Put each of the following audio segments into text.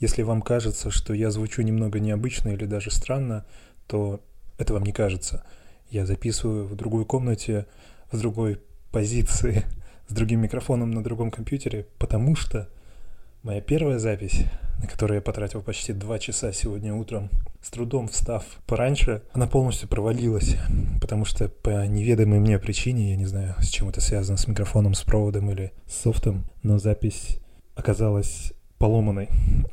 Если вам кажется, что я звучу немного необычно или даже странно, то это вам не кажется. Я записываю в другой комнате, в другой позиции, с другим микрофоном на другом компьютере, потому что моя первая запись, на которую я потратил почти два часа сегодня утром, с трудом встав пораньше, она полностью провалилась, потому что по неведомой мне причине, я не знаю, с чем это связано, с микрофоном, с проводом или с софтом, но запись оказалась поломанной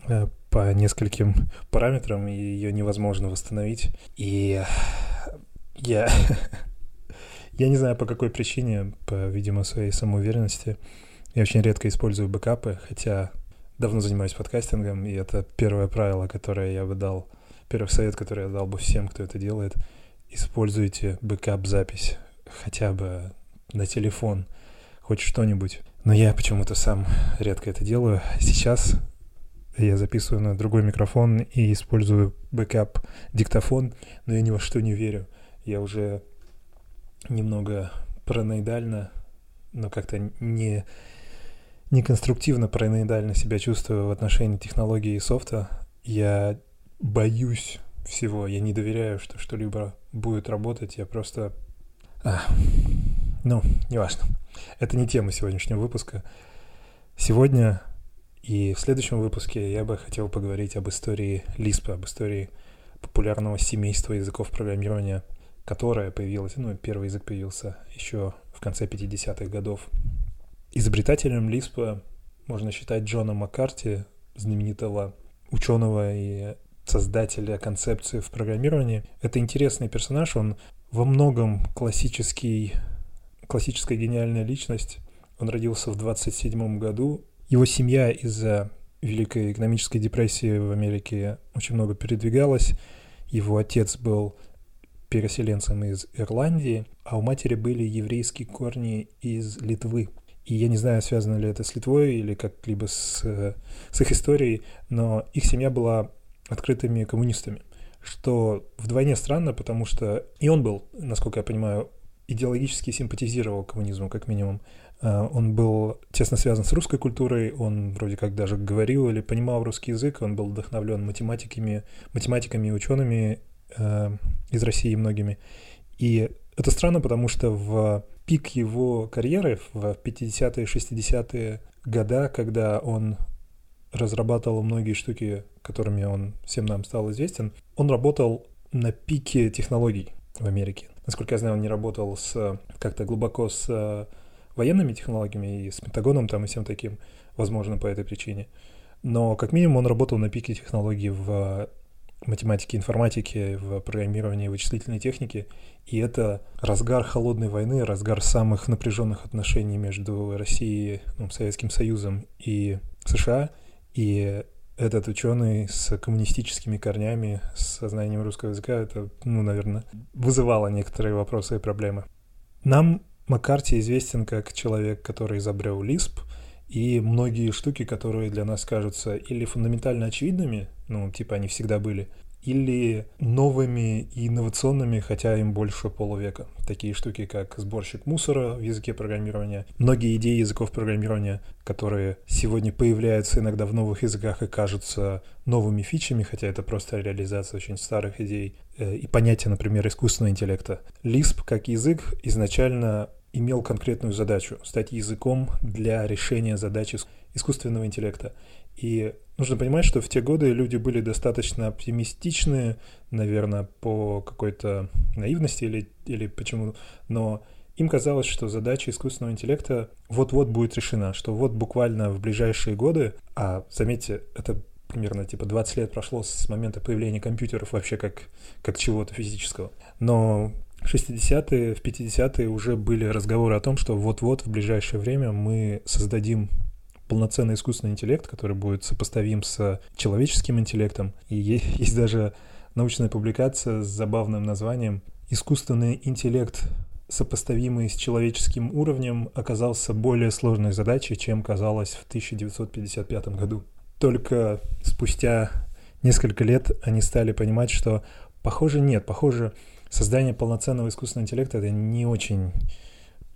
э, по нескольким параметрам, и ее невозможно восстановить. И я... Я не знаю, по какой причине, по, видимо, своей самоуверенности. Я очень редко использую бэкапы, хотя давно занимаюсь подкастингом, и это первое правило, которое я бы дал, первый совет, который я дал бы всем, кто это делает. Используйте бэкап-запись хотя бы на телефон, хоть что-нибудь. Но я почему-то сам редко это делаю. Сейчас я записываю на другой микрофон и использую backup диктофон, но я ни во что не верю. Я уже немного параноидально, но как-то не, не конструктивно параноидально себя чувствую в отношении технологии и софта. Я боюсь всего, я не доверяю, что что-либо будет работать, я просто... А, ну, неважно. Это не тема сегодняшнего выпуска. Сегодня и в следующем выпуске я бы хотел поговорить об истории Lisp, об истории популярного семейства языков программирования, которое появилось, ну, первый язык появился еще в конце 50-х годов. Изобретателем Lisp можно считать Джона Маккарти, знаменитого ученого и создателя концепции в программировании. Это интересный персонаж, он во многом классический классическая гениальная личность. Он родился в 27 году. Его семья из-за Великой экономической депрессии в Америке очень много передвигалась. Его отец был переселенцем из Ирландии, а у матери были еврейские корни из Литвы. И я не знаю, связано ли это с Литвой или как-либо с, с их историей, но их семья была открытыми коммунистами, что вдвойне странно, потому что и он был, насколько я понимаю, идеологически симпатизировал коммунизму, как минимум. А, он был тесно связан с русской культурой, он вроде как даже говорил или понимал русский язык, он был вдохновлен математиками, математиками и учеными э, из России многими. И это странно, потому что в пик его карьеры, в 50-е, 60-е года, когда он разрабатывал многие штуки, которыми он всем нам стал известен, он работал на пике технологий в Америке. Насколько я знаю, он не работал с как-то глубоко с э, военными технологиями и с Пентагоном там и всем таким, возможно, по этой причине. Но как минимум он работал на пике технологий в математике, информатике, в программировании, вычислительной технике. И это разгар холодной войны, разгар самых напряженных отношений между Россией, ну, Советским Союзом и США. И этот ученый с коммунистическими корнями, с сознанием русского языка, это, ну, наверное, вызывало некоторые вопросы и проблемы. Нам Маккарти известен как человек, который изобрел Lisp, и многие штуки, которые для нас кажутся или фундаментально очевидными, ну, типа они всегда были, или новыми и инновационными, хотя им больше полувека. Такие штуки, как сборщик мусора в языке программирования, многие идеи языков программирования, которые сегодня появляются иногда в новых языках и кажутся новыми фичами, хотя это просто реализация очень старых идей, э, и понятие, например, искусственного интеллекта. Lisp как язык изначально имел конкретную задачу — стать языком для решения задачи искусственного интеллекта. И нужно понимать, что в те годы люди были достаточно оптимистичны, наверное, по какой-то наивности или, или почему, но им казалось, что задача искусственного интеллекта вот-вот будет решена, что вот буквально в ближайшие годы, а заметьте, это примерно типа 20 лет прошло с момента появления компьютеров вообще как, как чего-то физического. Но в 60-е, в 50-е уже были разговоры о том, что вот-вот в ближайшее время мы создадим полноценный искусственный интеллект, который будет сопоставим с человеческим интеллектом. И есть даже научная публикация с забавным названием «Искусственный интеллект, сопоставимый с человеческим уровнем, оказался более сложной задачей, чем казалось в 1955 году». Только спустя несколько лет они стали понимать, что похоже нет, похоже создание полноценного искусственного интеллекта это не очень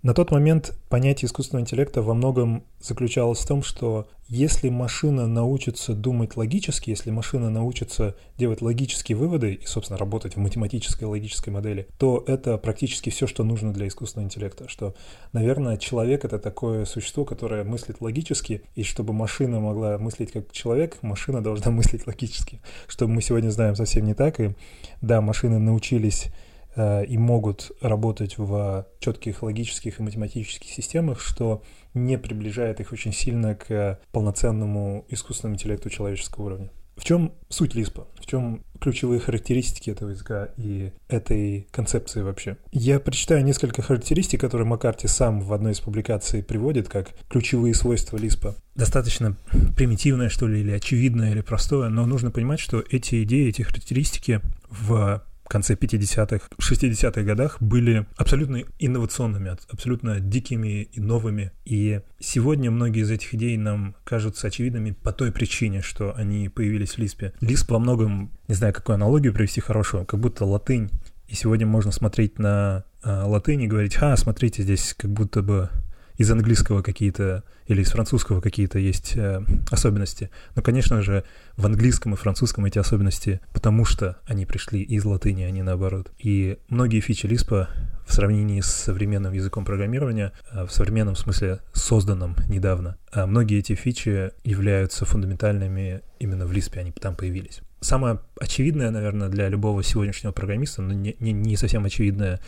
На тот момент понятие искусственного интеллекта во многом заключалось в том, что если машина научится думать логически, если машина научится делать логические выводы и, собственно, работать в математической логической модели, то это практически все, что нужно для искусственного интеллекта. Что, наверное, человек — это такое существо, которое мыслит логически, и чтобы машина могла мыслить как человек, машина должна мыслить логически. Что мы сегодня знаем совсем не так, и да, машины научились и могут работать в четких логических и математических системах, что не приближает их очень сильно к полноценному искусственному интеллекту человеческого уровня. В чем суть Лиспа? В чем ключевые характеристики этого языка и этой концепции вообще? Я прочитаю несколько характеристик, которые Маккарти сам в одной из публикаций приводит как ключевые свойства Лиспа. Достаточно примитивное, что ли, или очевидное, или простое, но нужно понимать, что эти идеи, эти характеристики в конце 50-х, 60-х годах были абсолютно инновационными, абсолютно дикими и новыми. И сегодня многие из этих идей нам кажутся очевидными по той причине, что они появились в Лиспе. Лисп во многом, не знаю, какую аналогию привести хорошую, как будто латынь. И сегодня можно смотреть на э, латынь и говорить, а, смотрите, здесь как будто бы из английского какие-то или из французского какие-то есть э, особенности. Но, конечно же, в английском и французском эти особенности, потому что они пришли из латыни, а не наоборот. И многие фичи Лиспа в сравнении с современным языком программирования, э, в современном смысле созданном недавно, а многие эти фичи являются фундаментальными именно в Лиспе, они там появились. Самое очевидное, наверное, для любого сегодняшнего программиста, но не, не, не совсем очевидное Э,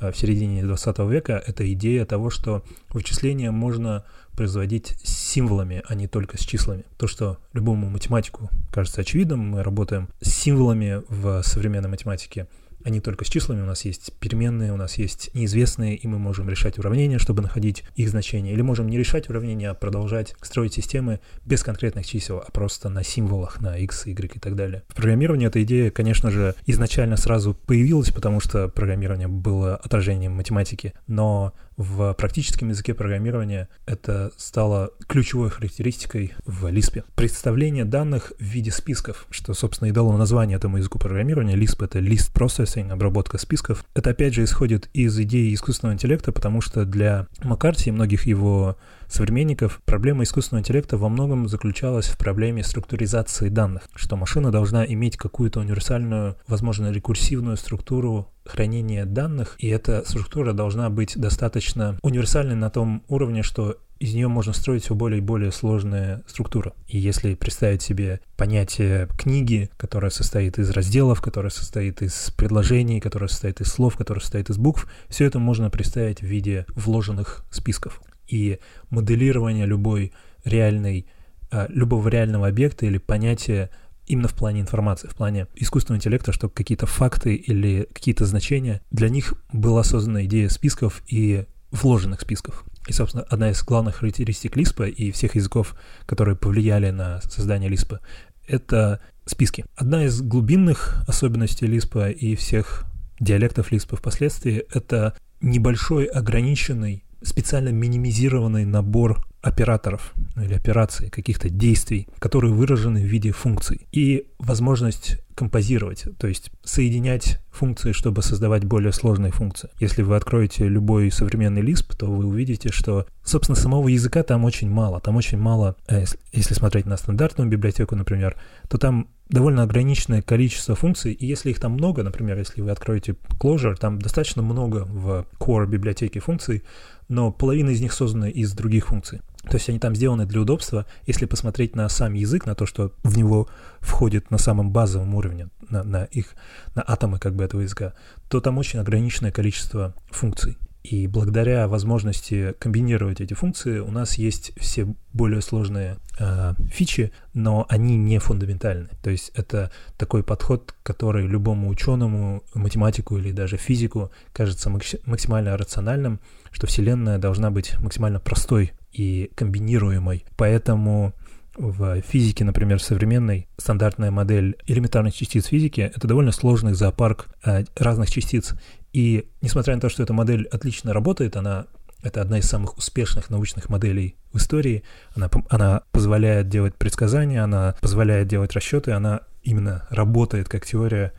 в середине 20 века, это идея того, что вычисления можно производить с символами, а не только с числами. То, что любому математику кажется очевидным, мы работаем с символами в современной математике – не только с числами. У нас есть переменные, у нас есть неизвестные, и мы можем решать уравнения, чтобы находить их значение. Или можем не решать уравнения, а продолжать строить системы без конкретных чисел, а просто на символах, на x, y и так далее. В программировании эта идея, конечно же, изначально сразу появилась, потому что программирование было отражением математики, но в практическом языке программирования это стало ключевой характеристикой в Lisp. Представление данных в виде списков, что, собственно, и дало название этому языку программирования. Lisp — это List Processing, обработка списков. Это, опять же, исходит из идеи искусственного интеллекта, потому что для Маккарти и многих его современников проблема искусственного интеллекта во многом заключалась в проблеме структуризации данных, что машина должна иметь какую-то универсальную, возможно, рекурсивную структуру хранения данных, и эта структура должна быть достаточно универсальной на том уровне, что из нее можно строить все более и более сложные структуры. И если представить себе понятие книги, которое состоит из разделов, которое состоит из предложений, которое состоит из слов, которое состоит из букв, все это можно представить в виде вложенных списков и моделирование любой реальной, а, любого реального объекта или понятия именно в плане информации, в плане искусственного интеллекта, что какие-то факты или какие-то значения, для них была создана идея списков и вложенных списков. И, собственно, одна из главных характеристик Лиспа и всех языков, которые повлияли на создание Лиспа, это списки. Одна из глубинных особенностей Лиспа и всех диалектов Лиспа впоследствии — это небольшой ограниченный специально минимизированный набор операторов или операций, каких-то действий, которые выражены в виде функций. И возможность композировать, то есть соединять функции, чтобы создавать более сложные функции. Если вы откроете любой современный Lisp, то вы увидите, что, собственно, самого языка там очень мало. Там очень мало, э, если смотреть на стандартную библиотеку, например, то там довольно ограниченное количество функций, и если их там много, например, если вы откроете Clojure, там достаточно много в core библиотеке функций, но половина из них создана из других функций. То есть они там сделаны для удобства. Если посмотреть на сам язык, на то, что в него входит на самом базовом уровне, на, на их, на атомы как бы этого языка, то там очень ограниченное количество функций. И благодаря возможности комбинировать эти функции у нас есть все более сложные э, фичи, но они не фундаментальны. То есть это такой подход, который любому ученому, математику или даже физику кажется максимально рациональным, что Вселенная должна быть максимально простой и комбинируемой. Поэтому в физике, например, современной, стандартная модель элементарных частиц физики — это довольно сложный зоопарк э, разных частиц. И несмотря на то, что эта модель отлично работает, она это одна из самых успешных научных моделей в истории. Она, она позволяет делать предсказания, она позволяет делать расчеты, она именно работает как теория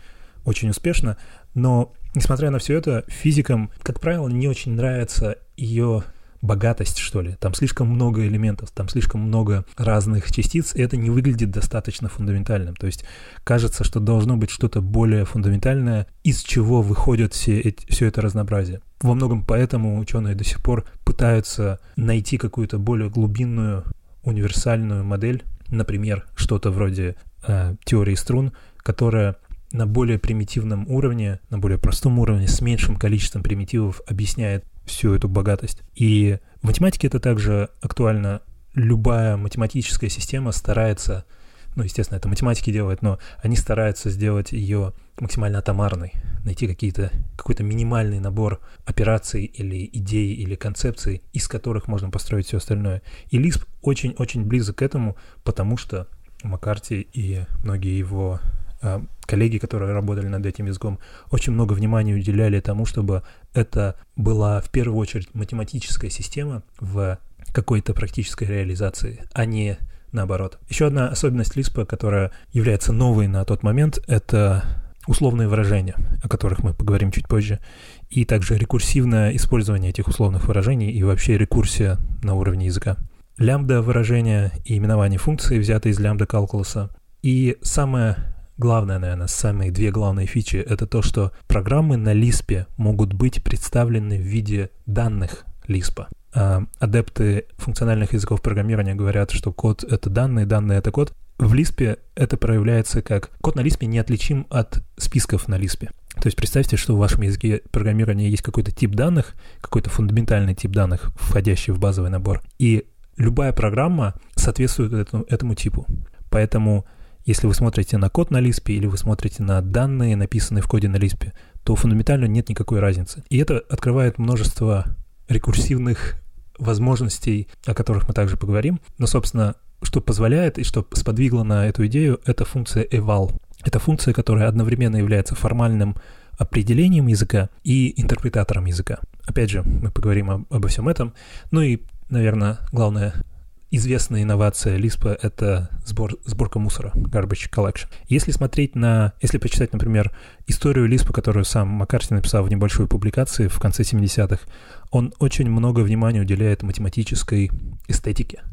очень успешно. Но, несмотря на все это, физикам, как правило, не очень нравится ее богатость, что ли. Там слишком много элементов, там слишком много разных частиц, и это не выглядит достаточно фундаментальным. То есть кажется, что должно быть что-то более фундаментальное, из чего выходит все, эти, все это разнообразие. Во многом поэтому ученые до сих пор пытаются найти какую-то более глубинную, универсальную модель, например, что-то вроде э, теории струн, которая на более примитивном уровне, на более простом уровне, с меньшим количеством примитивов объясняет всю эту богатость. И в математике это также актуально. Любая математическая система старается, ну, естественно, это математики делают, но они стараются сделать ее максимально атомарной, найти какие-то, какой-то минимальный набор операций или идей или концепций, из которых можно построить все остальное. И Lisp очень-очень близок к этому, потому что Маккарти и многие его а, коллеги, которые работали над этим языком, очень много внимания уделяли тому, чтобы это была в первую очередь математическая система в какой-то практической реализации, а не наоборот. Еще одна особенность Лиспа, которая является новой на тот момент, это условные выражения, о которых мы поговорим чуть позже, и также рекурсивное использование этих условных выражений и вообще рекурсия на уровне языка. Лямбда выражения и именование функции взяты из лямбда калкулуса. И самое главное, наверное, самые две главные фичи — это то, что программы на Lisp могут быть представлены в виде данных Lisp. А адепты функциональных языков программирования говорят, что код — это данные, данные — это код. В Lisp это проявляется как... Код на Lisp неотличим от списков на Lisp. То есть представьте, что в вашем языке программирования есть какой-то тип данных, какой-то фундаментальный тип данных, входящий в базовый набор. И любая программа соответствует этому, этому типу. Поэтому если вы смотрите на код на Lisp или вы смотрите на данные, написанные в коде на Lisp, то фундаментально нет никакой разницы. И это открывает множество рекурсивных возможностей, о которых мы также поговорим. Но, собственно, что позволяет и что сподвигло на эту идею, это функция eval. Это функция, которая одновременно является формальным определением языка и интерпретатором языка. Опять же, мы поговорим об, обо всем этом. Ну и, наверное, главное известная инновация Lisp — это сбор, сборка мусора, garbage collection. Если смотреть на, если почитать, например, историю Lisp, которую сам Маккарти написал в небольшой публикации в конце 70-х, он очень много внимания уделяет математической эстетике.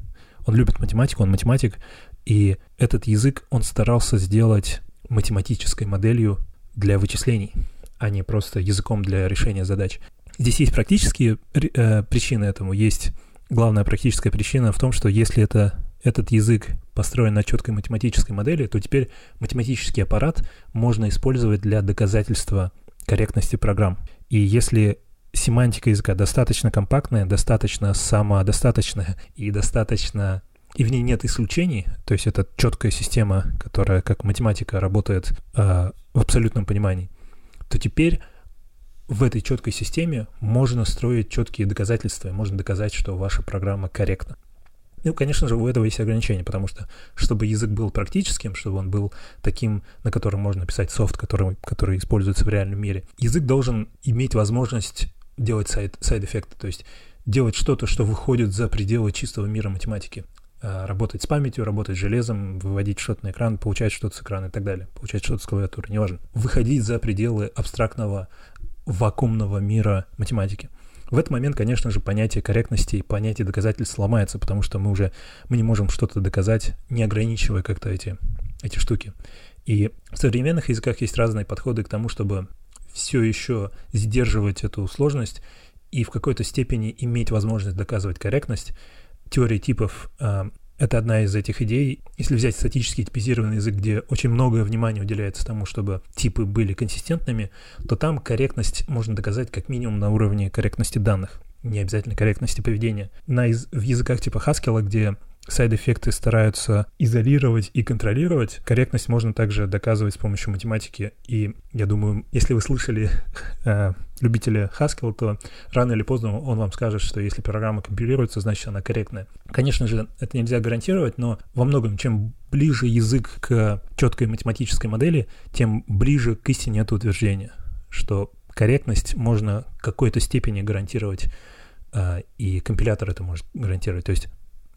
Он любит математику, он математик, и этот язык он старался сделать математической моделью для вычислений, а не просто языком для решения задач. Здесь есть практические э, причины этому, есть главная практическая причина в том, что если это, этот язык построен на четкой математической модели, то теперь математический аппарат можно использовать для доказательства корректности программ. И если семантика языка достаточно компактная, достаточно самодостаточная и достаточно и в ней нет исключений, то есть это четкая система, которая как математика работает э, в абсолютном понимании, то теперь в этой четкой системе можно строить четкие доказательства, и можно доказать, что ваша программа корректна. Ну, конечно же, у этого есть ограничения, потому что, чтобы язык был практическим, чтобы он был таким, на котором можно писать софт, который, который используется в реальном мире, язык должен иметь возможность делать сайд-эффекты, то есть делать что-то, что выходит за пределы чистого мира математики. А, работать с памятью, работать с железом, выводить что-то на экран, получать что-то с экрана и так далее, получать что-то с клавиатуры, неважно. Выходить за пределы абстрактного вакуумного мира математики. В этот момент, конечно же, понятие корректности и понятие доказательств сломается, потому что мы уже мы не можем что-то доказать, не ограничивая как-то эти, эти штуки. И в современных языках есть разные подходы к тому, чтобы все еще сдерживать эту сложность и в какой-то степени иметь возможность доказывать корректность. Теория типов а, это одна из этих идей. Если взять статический типизированный язык, где очень многое внимание уделяется тому, чтобы типы были консистентными, то там корректность можно доказать как минимум на уровне корректности данных, не обязательно корректности поведения. На, в языках типа Haskell, где сайд-эффекты стараются изолировать и контролировать. Корректность можно также доказывать с помощью математики. И я думаю, если вы слышали э, любителя Haskell, то рано или поздно он вам скажет, что если программа компилируется, значит она корректная. Конечно же, это нельзя гарантировать, но во многом, чем ближе язык к четкой математической модели, тем ближе к истине это утверждение, что корректность можно в какой-то степени гарантировать, э, и компилятор это может гарантировать. То есть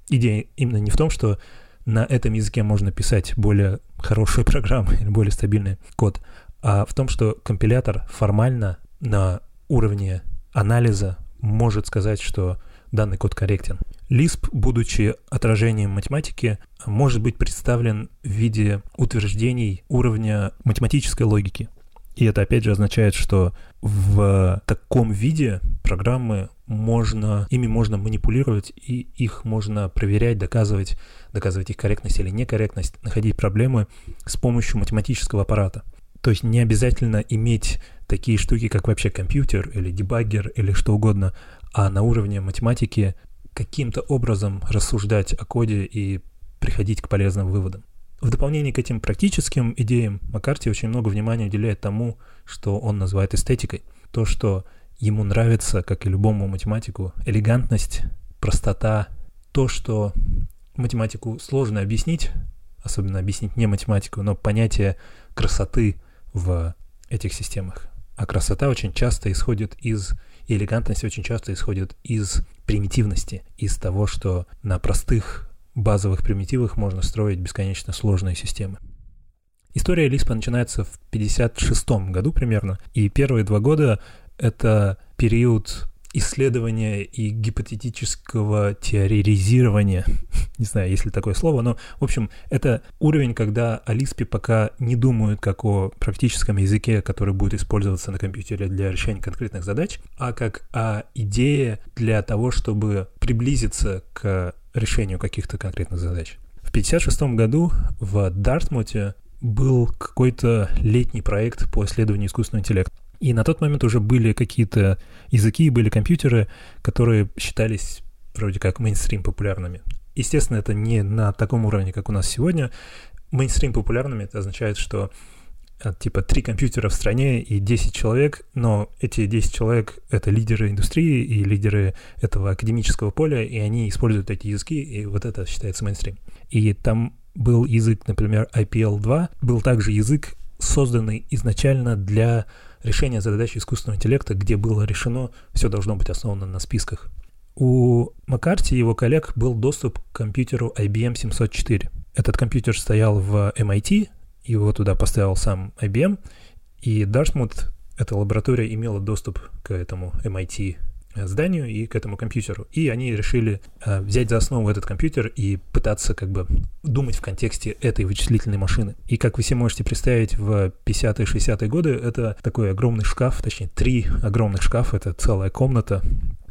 идея именно не в том, что на этом языке можно писать более хорошие программы или более стабильный код, а в том, что компилятор формально на уровне анализа может сказать, что данный код корректен. Lisp, будучи отражением математики, может быть представлен в виде утверждений уровня математической логики. И это опять же означает, что в таком виде программы можно, ими можно манипулировать, и их можно проверять, доказывать, доказывать их корректность или некорректность, находить проблемы с помощью математического аппарата. То есть не обязательно иметь такие штуки, как вообще компьютер или дебаггер или что угодно, а на уровне математики каким-то образом рассуждать о коде и приходить к полезным выводам. В дополнение к этим практическим идеям Маккарти очень много внимания уделяет тому, что он называет эстетикой. То, что ему нравится, как и любому математику, элегантность, простота, то, что математику сложно объяснить, особенно объяснить не математику, но понятие красоты в этих системах. А красота очень часто исходит из, и элегантность очень часто исходит из примитивности, из того, что на простых базовых примитивах можно строить бесконечно сложные системы. История Лиспа начинается в 1956 году примерно, и первые два года — это период исследования и гипотетического теоризирования, не знаю, есть ли такое слово, но, в общем, это уровень, когда о Лиспе пока не думают как о практическом языке, который будет использоваться на компьютере для решения конкретных задач, а как о идее для того, чтобы приблизиться к решению каких-то конкретных задач. В 1956 году в Дартмуте был какой-то летний проект по исследованию искусственного интеллекта. И на тот момент уже были какие-то языки, были компьютеры, которые считались вроде как мейнстрим популярными. Естественно, это не на таком уровне, как у нас сегодня. Мейнстрим популярными это означает, что Э, типа три компьютера в стране и 10 человек, но эти 10 человек — это лидеры индустрии и лидеры этого академического поля, и они используют эти языки, и вот это считается мейнстрим. И там был язык, например, IPL2, был также язык, созданный изначально для решения задач искусственного интеллекта, где было решено, все должно быть основано на списках. У Маккарти и его коллег был доступ к компьютеру IBM 704. Этот компьютер стоял в MIT, его туда поставил сам IBM, и Dartmouth, эта лаборатория, имела доступ к этому MIT зданию и к этому компьютеру. И они решили э, взять за основу этот компьютер и пытаться как бы думать в контексте этой вычислительной машины. И как вы себе можете представить, в 50-е, 60-е годы это такой огромный шкаф, точнее, три огромных шкафа, это целая комната,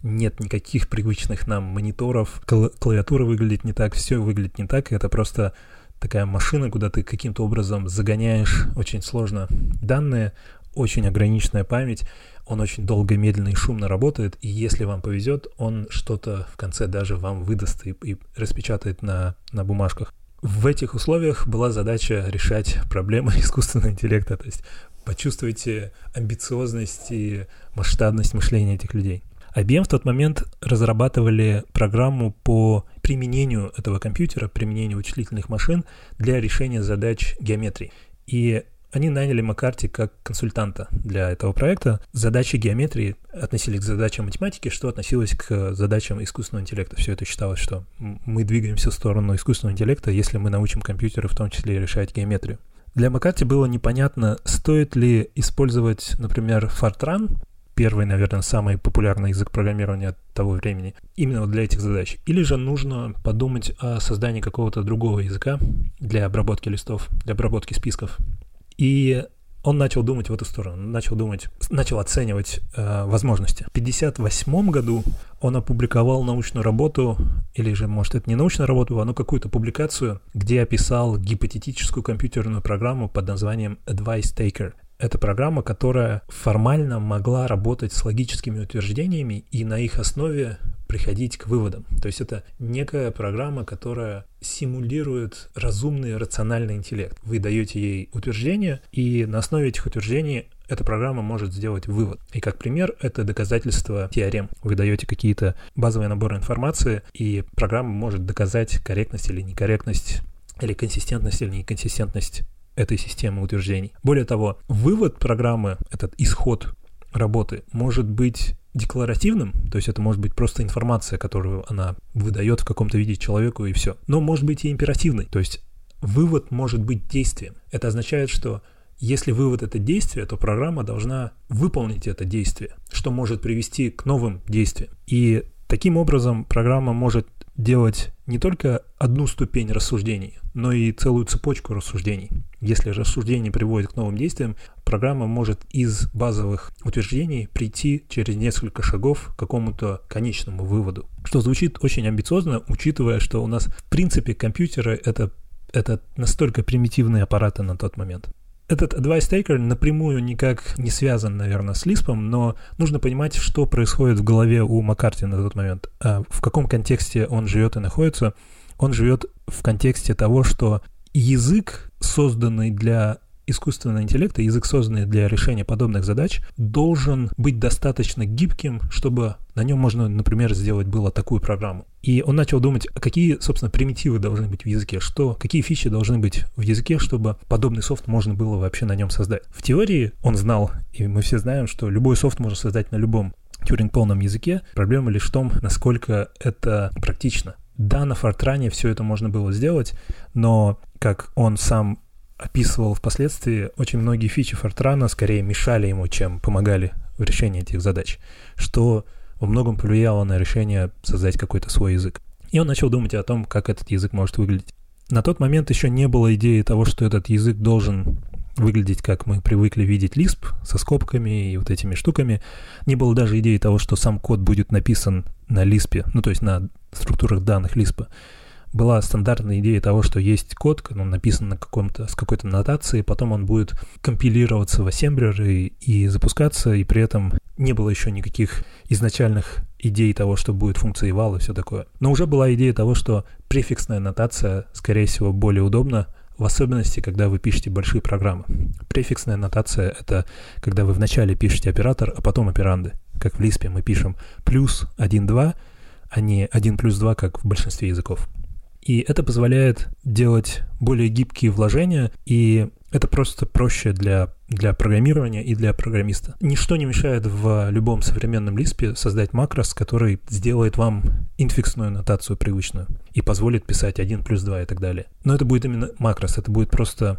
нет никаких привычных нам мониторов, клавиатура выглядит не так, все выглядит не так, это просто такая машина, куда ты каким-то образом загоняешь очень сложно данные, очень ограниченная память, он очень долго, медленно и шумно работает, и если вам повезет, он что-то в конце даже вам выдаст и, и распечатает на, на бумажках. В этих условиях была задача решать проблемы искусственного интеллекта, то есть почувствуйте амбициозность и масштабность мышления этих людей. IBM в тот момент разрабатывали программу по применению этого компьютера, применению вычислительных машин для решения задач геометрии. И они наняли Маккарти как консультанта для этого проекта. Задачи геометрии относились к задачам математики, что относилось к задачам искусственного интеллекта. Все это считалось, что мы двигаемся в сторону искусственного интеллекта, если мы научим компьютеры в том числе решать геометрию. Для Маккарти было непонятно, стоит ли использовать, например, Fortran первый, наверное, самый популярный язык программирования того времени, именно для этих задач. Или же нужно подумать о создании какого-то другого языка для обработки листов, для обработки списков. И он начал думать в эту сторону, начал думать, начал оценивать э, возможности. В 1958 году он опубликовал научную работу, или же, может, это не научная работа, а ну какую-то публикацию, где описал гипотетическую компьютерную программу под названием Advice Taker. Это программа, которая формально могла работать с логическими утверждениями и на их основе приходить к выводам. То есть это некая программа, которая симулирует разумный рациональный интеллект. Вы даете ей утверждения, и на основе этих утверждений эта программа может сделать вывод. И как пример, это доказательство теорем. Вы даете какие-то базовые наборы информации, и программа может доказать корректность или некорректность, или консистентность или неконсистентность этой системы утверждений. Более того, вывод программы, этот исход работы, может быть декларативным, то есть это может быть просто информация, которую она выдает в каком-то виде человеку и все. Но может быть и императивный, то есть вывод может быть действием. Это означает, что Если вывод — это действие, то программа должна выполнить это действие, что может привести к новым действиям. И таким образом программа может делать не только одну ступень рассуждений, но и целую цепочку рассуждений. Если рассуждение приводит к новым действиям, программа может из базовых утверждений прийти через несколько шагов к какому-то конечному выводу. Что звучит очень амбициозно, учитывая, что у нас в принципе компьютеры это, это настолько примитивные аппараты на тот момент. Этот advice taker напрямую никак не связан, наверное, с Лиспом, но нужно понимать, что происходит в голове у Маккарти на тот момент, а в каком контексте он живет и находится. Он живет в контексте того, что язык, созданный для искусственного интеллекта, язык, созданный для решения подобных задач, должен быть достаточно гибким, чтобы на нем можно, например, сделать было такую программу. И он начал думать, а какие, собственно, примитивы должны быть в языке, что, какие фичи должны быть в языке, чтобы подобный софт можно было вообще на нем создать. В теории он знал, и мы все знаем, что любой софт можно создать на любом Тюринг-полном языке. Проблема лишь в том, насколько это практично. Да, на Фортране все это можно было сделать, но, как он сам описывал впоследствии, очень многие фичи Фортрана скорее мешали ему, чем помогали в решении этих задач, что во многом повлияло на решение создать какой-то свой язык. И он начал думать о том, как этот язык может выглядеть. На тот момент еще не было идеи того, что этот язык должен выглядеть, как мы привыкли видеть Lisp, со скобками и вот этими штуками. Не было даже идеи того, что сам код будет написан на Lisp, ну то есть на структурах данных Lisp была стандартная идея того, что есть код, он написан на каком-то, с какой-то нотацией, потом он будет компилироваться в ассемблер и запускаться, и при этом не было еще никаких изначальных идей того, что будет функция eval и все такое. Но уже была идея того, что префиксная нотация, скорее всего, более удобна, в особенности, когда вы пишете большие программы. Префиксная нотация — это когда вы вначале пишете оператор, а потом операнды. Как в Lisp мы пишем плюс 1, 2, а не 1 плюс 2, как в большинстве языков. И это позволяет делать более гибкие вложения, и это просто проще для, для программирования и для программиста. Ничто не мешает в любом современном Lisp создать макрос, который сделает вам инфиксную нотацию привычную и позволит писать 1 плюс 2 и так далее. Но это будет именно макрос, это будет просто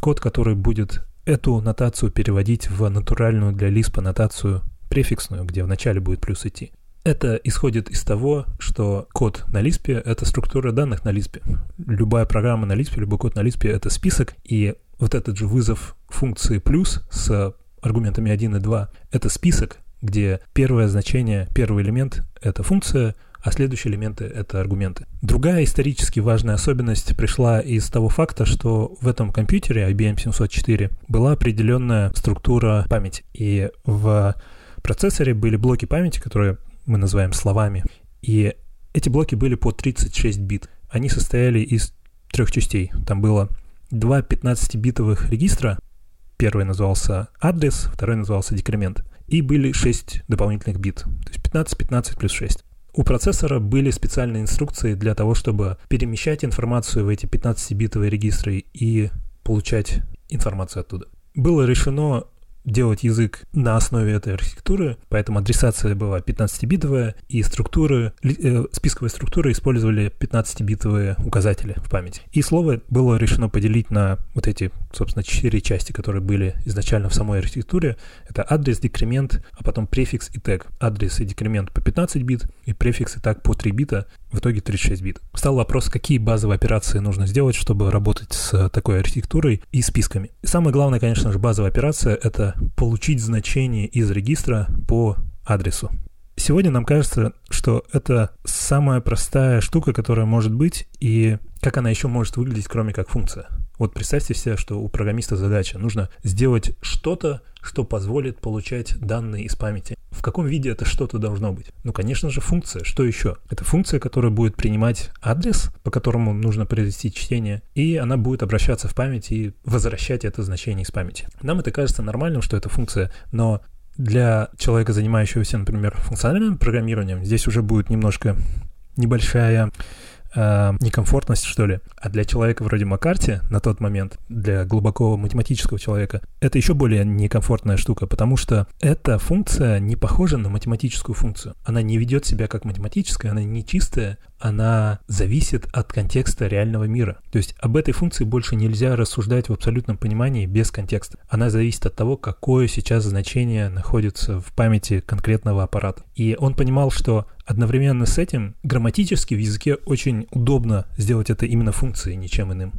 код, который будет эту нотацию переводить в натуральную для Lisp нотацию префиксную, где вначале будет плюс идти. Это исходит из того, что код на Lisp — это структура данных на Lisp. Любая программа на Lisp, любой код на Lisp — это список, и вот этот же вызов функции плюс с аргументами 1 и 2 — это список, где первое значение, первый элемент — это функция, а следующие элементы — это аргументы. Другая исторически важная особенность пришла из того факта, что в этом компьютере IBM 704 была определенная структура памяти. И в процессоре были блоки памяти, которые мы называем словами. И эти блоки были по 36 бит. Они состояли из трех частей. Там было два 15-битовых регистра. Первый назывался адрес, второй назывался декремент. И были 6 дополнительных бит. То есть 15, 15 плюс 6. У процессора были специальные инструкции для того, чтобы перемещать информацию в эти 15-битовые регистры и получать информацию оттуда. Было решено делать язык на основе этой архитектуры, поэтому адресация была 15-битовая, и структуры, э, списковые структуры использовали 15-битовые указатели в памяти. И слово было решено поделить на вот эти, собственно, четыре части, которые были изначально в самой архитектуре. Это адрес, декремент, а потом префикс и тег. Адрес и декремент по 15 бит, и префикс и тег по 3 бита, в итоге 36 бит. Стал вопрос, какие базовые операции нужно сделать, чтобы работать с такой архитектурой и списками. И самое главное, конечно же, базовая операция — это получить значение из регистра по адресу. Сегодня нам кажется, что это самая простая штука, которая может быть, и как она еще может выглядеть, кроме как функция. Вот представьте себе, что у программиста задача. Нужно сделать что-то, что позволит получать данные из памяти. В каком виде это что-то должно быть? Ну, конечно же, функция. Что еще? Это функция, которая будет принимать адрес, по которому нужно произвести чтение, и она будет обращаться в память и возвращать это значение из памяти. Нам это кажется нормальным, что это функция, но для человека, занимающегося, например, функциональным программированием, здесь уже будет немножко небольшая э, некомфортность, что ли. А для человека вроде Маккарти на тот момент, для глубокого математического человека, это еще более некомфортная штука, потому что эта функция не похожа на математическую функцию. Она не ведет себя как математическая, она не чистая, она зависит от контекста реального мира. То есть об этой функции больше нельзя рассуждать в абсолютном понимании без контекста. Она зависит от того, какое сейчас значение находится в памяти конкретного аппарата. И он понимал, что одновременно с этим грамматически в языке очень удобно сделать это именно функцией, ничем иным.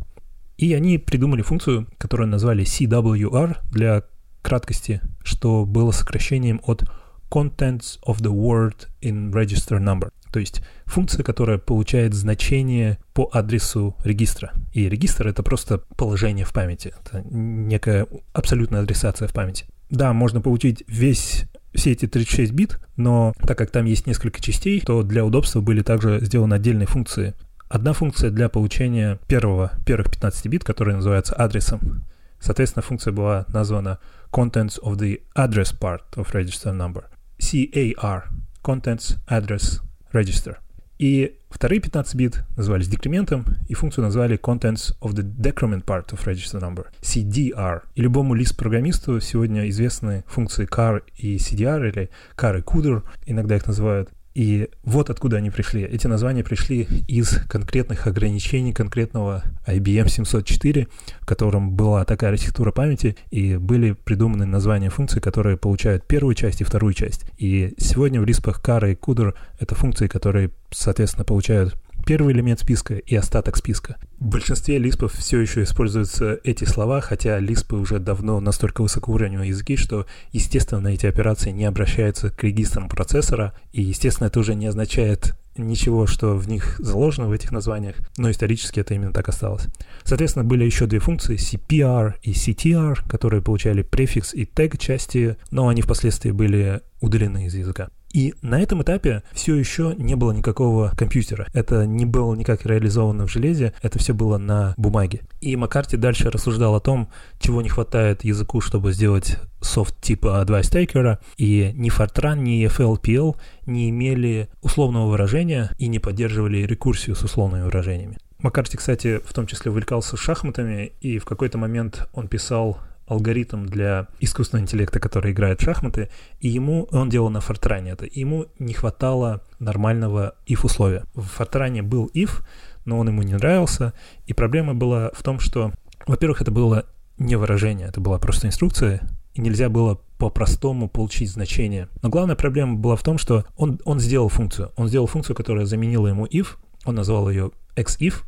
И они придумали функцию, которую назвали CWR для краткости, что было сокращением от Contents of the Word in Register Number. То есть функция, которая получает значение по адресу регистра. И регистр — это просто положение в памяти. Это некая абсолютная адресация в памяти. Да, можно получить весь все эти 36 бит, но так как там есть несколько частей, то для удобства были также сделаны отдельные функции. Одна функция для получения первого, первых 15 бит, которая называется адресом. Соответственно, функция была названа Contents of the Address Part of Register Number. CAR, Contents Address Register. И вторые 15 бит назывались декрементом, и функцию назвали Contents of the Decrement Part of Register Number, CDR. И любому лист-программисту сегодня известны функции CAR и CDR, или CAR и CUDR, иногда их называют. И вот откуда они пришли. Эти названия пришли из конкретных ограничений конкретного IBM 704, в котором была такая архитектура памяти, и были придуманы названия функций, которые получают первую часть и вторую часть. И сегодня в лиспах Kara и CUDR это функции, которые, соответственно, получают первый элемент списка и остаток списка. В большинстве лиспов все еще используются эти слова, хотя лиспы уже давно настолько высокоуровневые языки, что, естественно, эти операции не обращаются к регистрам процессора, и, естественно, это уже не означает ничего, что в них заложено в этих названиях, но исторически это именно так осталось. Соответственно, были еще две функции CPR и CTR, которые получали префикс и тег части, но они впоследствии были удалены из языка. И на этом этапе все еще не было никакого компьютера. Это не было никак реализовано в железе, это все было на бумаге. И Маккарти дальше рассуждал о том, чего не хватает языку, чтобы сделать софт типа Advice Taker, и ни Fortran, ни FLPL не имели условного выражения и не поддерживали рекурсию с условными выражениями. Маккарти, кстати, в том числе увлекался шахматами, и в какой-то момент он писал алгоритм для искусственного интеллекта, который играет в шахматы, и ему, он делал на Фортране это, ему не хватало нормального if условия. В Фортране был if, но он ему не нравился, и проблема была в том, что, во-первых, это было не выражение, это была просто инструкция, и нельзя было по-простому получить значение. Но главная проблема была в том, что он, он сделал функцию. Он сделал функцию, которая заменила ему if, он назвал ее xif,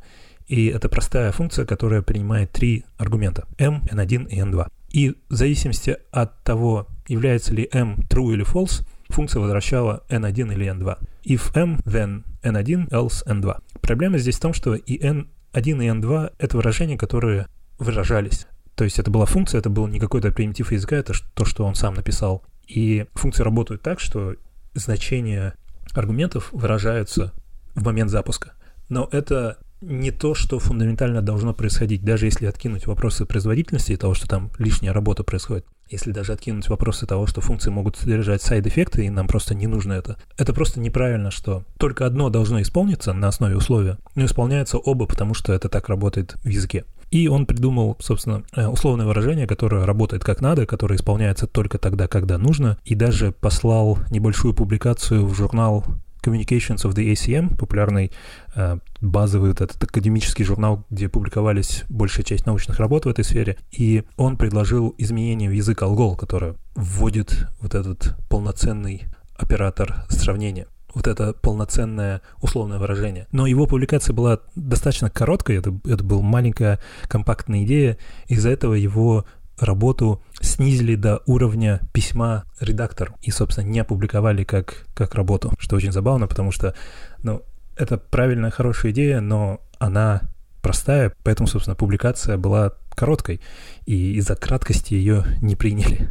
и это простая функция, которая принимает три аргумента m, n1 и n2. И в зависимости от того, является ли m true или false, функция возвращала n1 или n2. If m, then n1, else n2. Проблема здесь в том, что и n1 и n2 — это выражения, которые выражались. То есть это была функция, это был не какой-то примитив языка, это то, что он сам написал. И функции работают так, что значения аргументов выражаются в момент запуска. Но это не то, что фундаментально должно происходить, даже если откинуть вопросы производительности и того, что там лишняя работа происходит. Если даже откинуть вопросы того, что функции могут содержать сайд-эффекты, и нам просто не нужно это. Это просто неправильно, что только одно должно исполниться на основе условия, но исполняются оба, потому что это так работает в языке. И он придумал, собственно, э, условное выражение, которое работает как надо, которое исполняется только тогда, когда нужно, и даже послал небольшую публикацию в журнал Communications of the ACM, популярный э, базовый вот этот академический журнал, где публиковались большая часть научных работ в этой сфере, и он предложил изменение в язык алгол, которое вводит вот этот полноценный оператор сравнения. Вот это полноценное условное выражение. Но его публикация была достаточно короткой, это, это была маленькая компактная идея, из-за этого его работу снизили до уровня письма редактор и, собственно, не опубликовали как, как работу, что очень забавно, потому что, ну, это правильная, хорошая идея, но она простая, поэтому, собственно, публикация была короткой, и из-за краткости ее не приняли.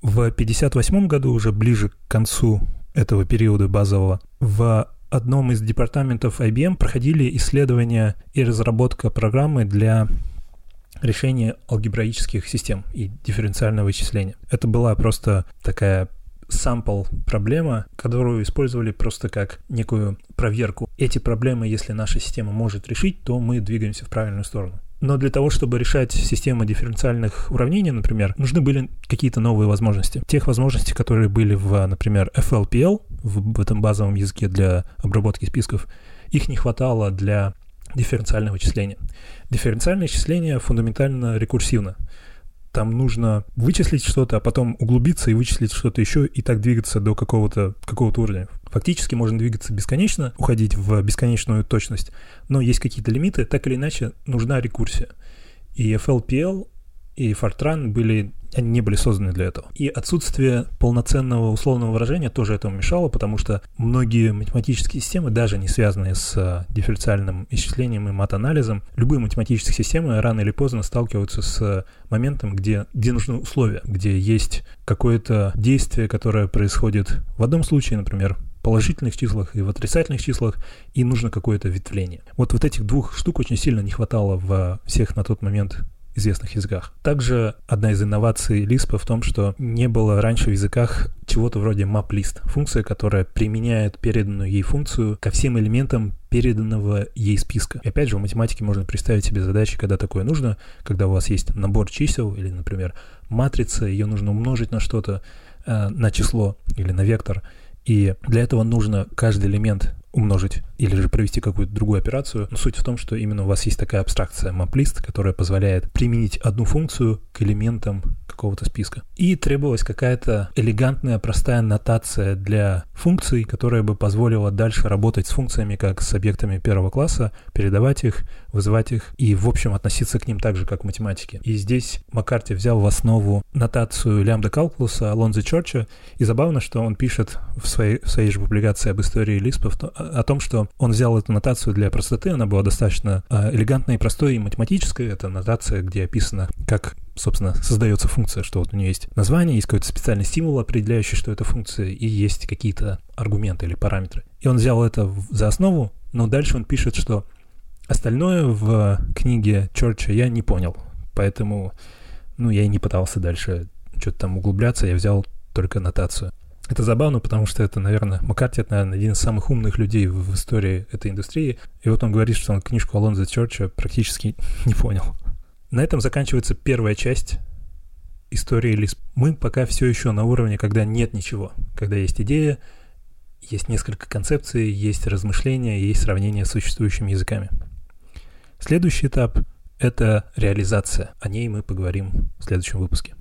В 1958 году, уже ближе к концу этого периода базового, в одном из департаментов IBM проходили исследования и разработка программы для решение алгебраических систем и дифференциального вычисления. Это была просто такая сампл проблема, которую использовали просто как некую проверку. Эти проблемы, если наша система может решить, то мы двигаемся в правильную сторону. Но для того, чтобы решать систему дифференциальных уравнений, например, нужны были какие-то новые возможности. Тех возможностей, которые были в, например, FLPL, в этом базовом языке для обработки списков, их не хватало для дифференциального вычисления. Дифференциальное вычисление фундаментально рекурсивно там нужно вычислить что-то, а потом углубиться и вычислить что-то еще, и так двигаться до какого-то какого уровня. Фактически можно двигаться бесконечно, уходить в бесконечную точность, но есть какие-то лимиты, так или иначе нужна рекурсия. И FLPL и Fortran были они не были созданы для этого. И отсутствие полноценного условного выражения тоже этому мешало, потому что многие математические системы, даже не связанные с а, дифференциальным исчислением и мат-анализом, любые математические системы рано или поздно сталкиваются с моментом, где, где нужны условия, где есть какое-то действие, которое происходит в одном случае, например, положительных числах и в отрицательных числах, и нужно какое-то ветвление. Вот вот этих двух штук очень сильно не хватало в всех на тот момент известных языках. Также одна из инноваций Lisp в том, что не было раньше в языках чего-то вроде map-list, функция, которая применяет переданную ей функцию ко всем элементам переданного ей списка. И опять же, в математике можно представить себе задачи, когда такое нужно, когда у вас есть набор чисел или, например, матрица, ее нужно умножить на что-то, э, на число или на вектор, и для этого нужно каждый элемент умножить или же провести какую-то другую операцию. Но суть в том, что именно у вас есть такая абстракция maplist, которая позволяет применить одну функцию к элементам какого-то списка. И требовалась какая-то элегантная, простая нотация для функций, которая бы позволила дальше работать с функциями как с объектами первого класса, передавать их, вызывать их и, в общем, относиться к ним так же, как в математике. И здесь Маккарти взял в основу нотацию лямбда калкулуса Алонзо Чорча, и забавно, что он пишет в своей, в своей же публикации об истории Лиспа о том, что он взял эту нотацию для простоты, она была достаточно а, элегантной и простой и математической. Это нотация, где описано, как собственно, создается функция, что вот у нее есть название, есть какой-то специальный стимул, определяющий, что это функция, и есть какие-то аргументы или параметры. И он взял это за основу, но дальше он пишет, что остальное в книге Чорча я не понял, поэтому, ну, я и не пытался дальше что-то там углубляться, я взял только нотацию. Это забавно, потому что это, наверное, Маккарти, это, наверное, один из самых умных людей в истории этой индустрии. И вот он говорит, что он книжку Алонзо Чорча практически не понял. На этом заканчивается первая часть истории Лисп. Мы пока все еще на уровне, когда нет ничего. Когда есть идея, есть несколько концепций, есть размышления, есть сравнение с существующими языками. Следующий этап — это реализация. О ней мы поговорим в следующем выпуске.